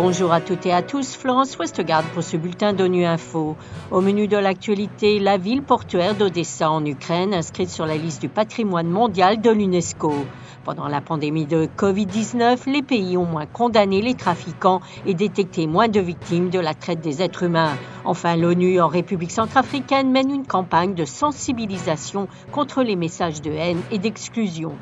Bonjour à toutes et à tous, Florence Westgard pour ce bulletin d'ONU Info. Au menu de l'actualité, la ville portuaire d'Odessa en Ukraine inscrite sur la liste du patrimoine mondial de l'UNESCO. Pendant la pandémie de Covid-19, les pays ont moins condamné les trafiquants et détecté moins de victimes de la traite des êtres humains. Enfin, l'ONU en République centrafricaine mène une campagne de sensibilisation contre les messages de haine et d'exclusion.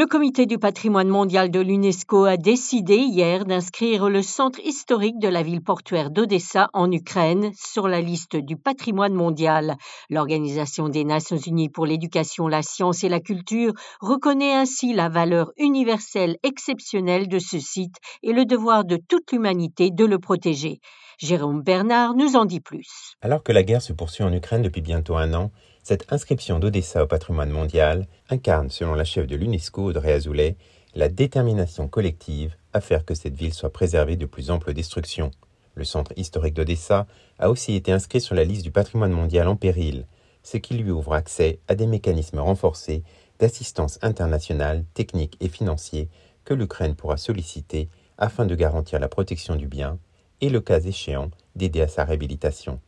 Le comité du patrimoine mondial de l'UNESCO a décidé hier d'inscrire le centre historique de la ville portuaire d'Odessa en Ukraine sur la liste du patrimoine mondial. L'Organisation des Nations Unies pour l'éducation, la science et la culture reconnaît ainsi la valeur universelle exceptionnelle de ce site et le devoir de toute l'humanité de le protéger. Jérôme Bernard nous en dit plus. Alors que la guerre se poursuit en Ukraine depuis bientôt un an, cette inscription d'Odessa au patrimoine mondial incarne, selon la chef de l'UNESCO, Audrey Azoulay, la détermination collective à faire que cette ville soit préservée de plus ample destruction. Le centre historique d'Odessa a aussi été inscrit sur la liste du patrimoine mondial en péril, ce qui lui ouvre accès à des mécanismes renforcés d'assistance internationale, technique et financier que l'Ukraine pourra solliciter afin de garantir la protection du bien et, le cas échéant, d'aider à sa réhabilitation.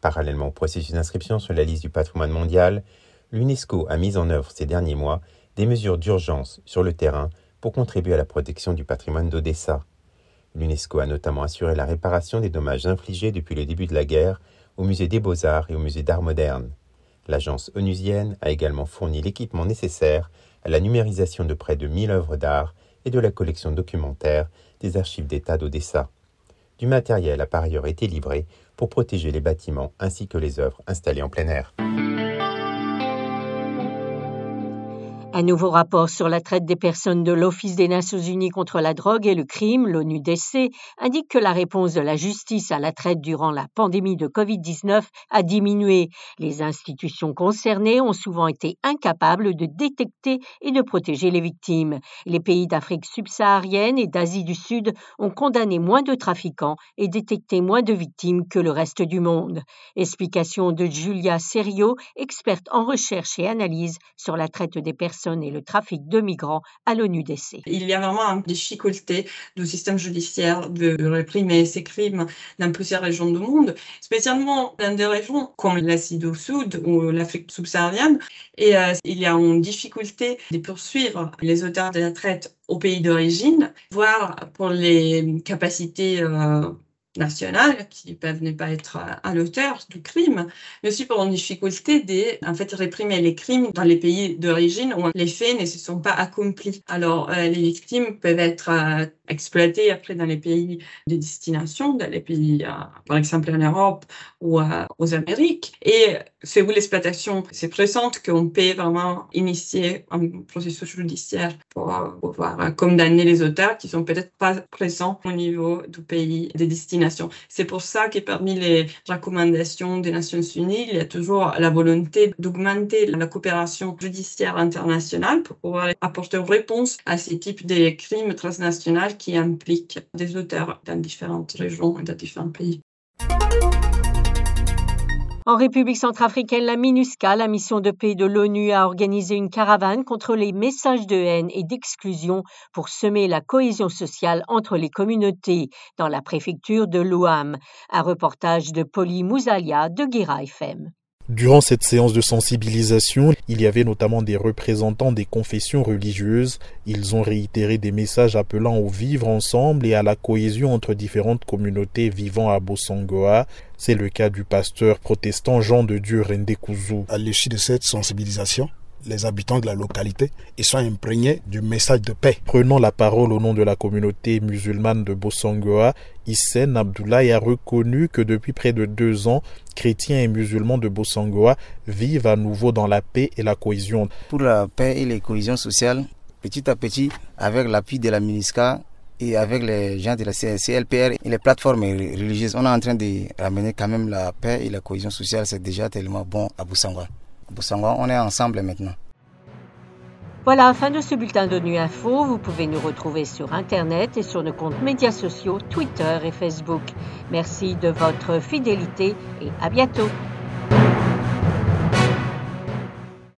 Parallèlement au processus d'inscription sur la liste du patrimoine mondial, l'UNESCO a mis en œuvre ces derniers mois des mesures d'urgence sur le terrain pour contribuer à la protection du patrimoine d'Odessa. L'UNESCO a notamment assuré la réparation des dommages infligés depuis le début de la guerre au musée des beaux-arts et au musée d'art moderne. L'agence onusienne a également fourni l'équipement nécessaire à la numérisation de près de 1000 œuvres d'art et de la collection documentaire des archives d'État d'Odessa. Du matériel a par ailleurs été livré pour protéger les bâtiments ainsi que les œuvres installées en plein air. Un nouveau rapport sur la traite des personnes de l'Office des Nations Unies contre la drogue et le crime, l'ONU-DC, indique que la réponse de la justice à la traite durant la pandémie de Covid-19 a diminué. Les institutions concernées ont souvent été incapables de détecter et de protéger les victimes. Les pays d'Afrique subsaharienne et d'Asie du Sud ont condamné moins de trafiquants et détecté moins de victimes que le reste du monde. Et le trafic de migrants à l'ONU-DC. Il y a vraiment une difficulté du système judiciaire de réprimer ces crimes dans plusieurs régions du monde, spécialement dans des régions comme l'Asie du Sud ou l'Afrique subsaharienne. Et euh, il y a une difficulté de poursuivre les auteurs de la traite au pays d'origine, voire pour les capacités euh, nationales qui peuvent ne pas être à l'auteur du crime, mais aussi pour une difficulté de en fait, réprimer les crimes dans les pays d'origine où les faits ne se sont pas accomplis. Alors, euh, les victimes peuvent être euh, exploitées après dans les pays de destination, dans les pays, euh, par exemple en Europe ou aux Amériques. Et c'est où l'exploitation c'est présente qu'on peut vraiment initier un processus judiciaire pour pouvoir condamner les auteurs qui sont peut-être pas présents au niveau du pays de destination c'est pour ça que parmi les recommandations des Nations Unies, il y a toujours la volonté d'augmenter la coopération judiciaire internationale pour pouvoir apporter une réponse à ces types de crimes transnationaux qui impliquent des auteurs dans différentes régions et dans différents pays. En République centrafricaine, la MINUSCA, la mission de paix de l'ONU, a organisé une caravane contre les messages de haine et d'exclusion pour semer la cohésion sociale entre les communautés dans la préfecture de Louam. Un reportage de Polly Mouzalia de Guira FM. Durant cette séance de sensibilisation, il y avait notamment des représentants des confessions religieuses. Ils ont réitéré des messages appelant au vivre ensemble et à la cohésion entre différentes communautés vivant à Bossangoa. C'est le cas du pasteur protestant Jean de Dieu Rendekouzu. À l'issue de cette sensibilisation, les habitants de la localité et sont imprégnés du message de paix. Prenant la parole au nom de la communauté musulmane de Bossangoa, Hissène Abdoulaye a reconnu que depuis près de deux ans, chrétiens et musulmans de Bossangoa vivent à nouveau dans la paix et la cohésion. Pour la paix et la cohésion sociale, petit à petit, avec l'appui de la MINISCA, et avec les gens de la CLPR et les plateformes religieuses, on est en train de ramener quand même la paix et la cohésion sociale. C'est déjà tellement bon à On est ensemble maintenant. Voilà, fin de ce bulletin de Nuit Info. Vous pouvez nous retrouver sur Internet et sur nos comptes médias sociaux, Twitter et Facebook. Merci de votre fidélité et à bientôt.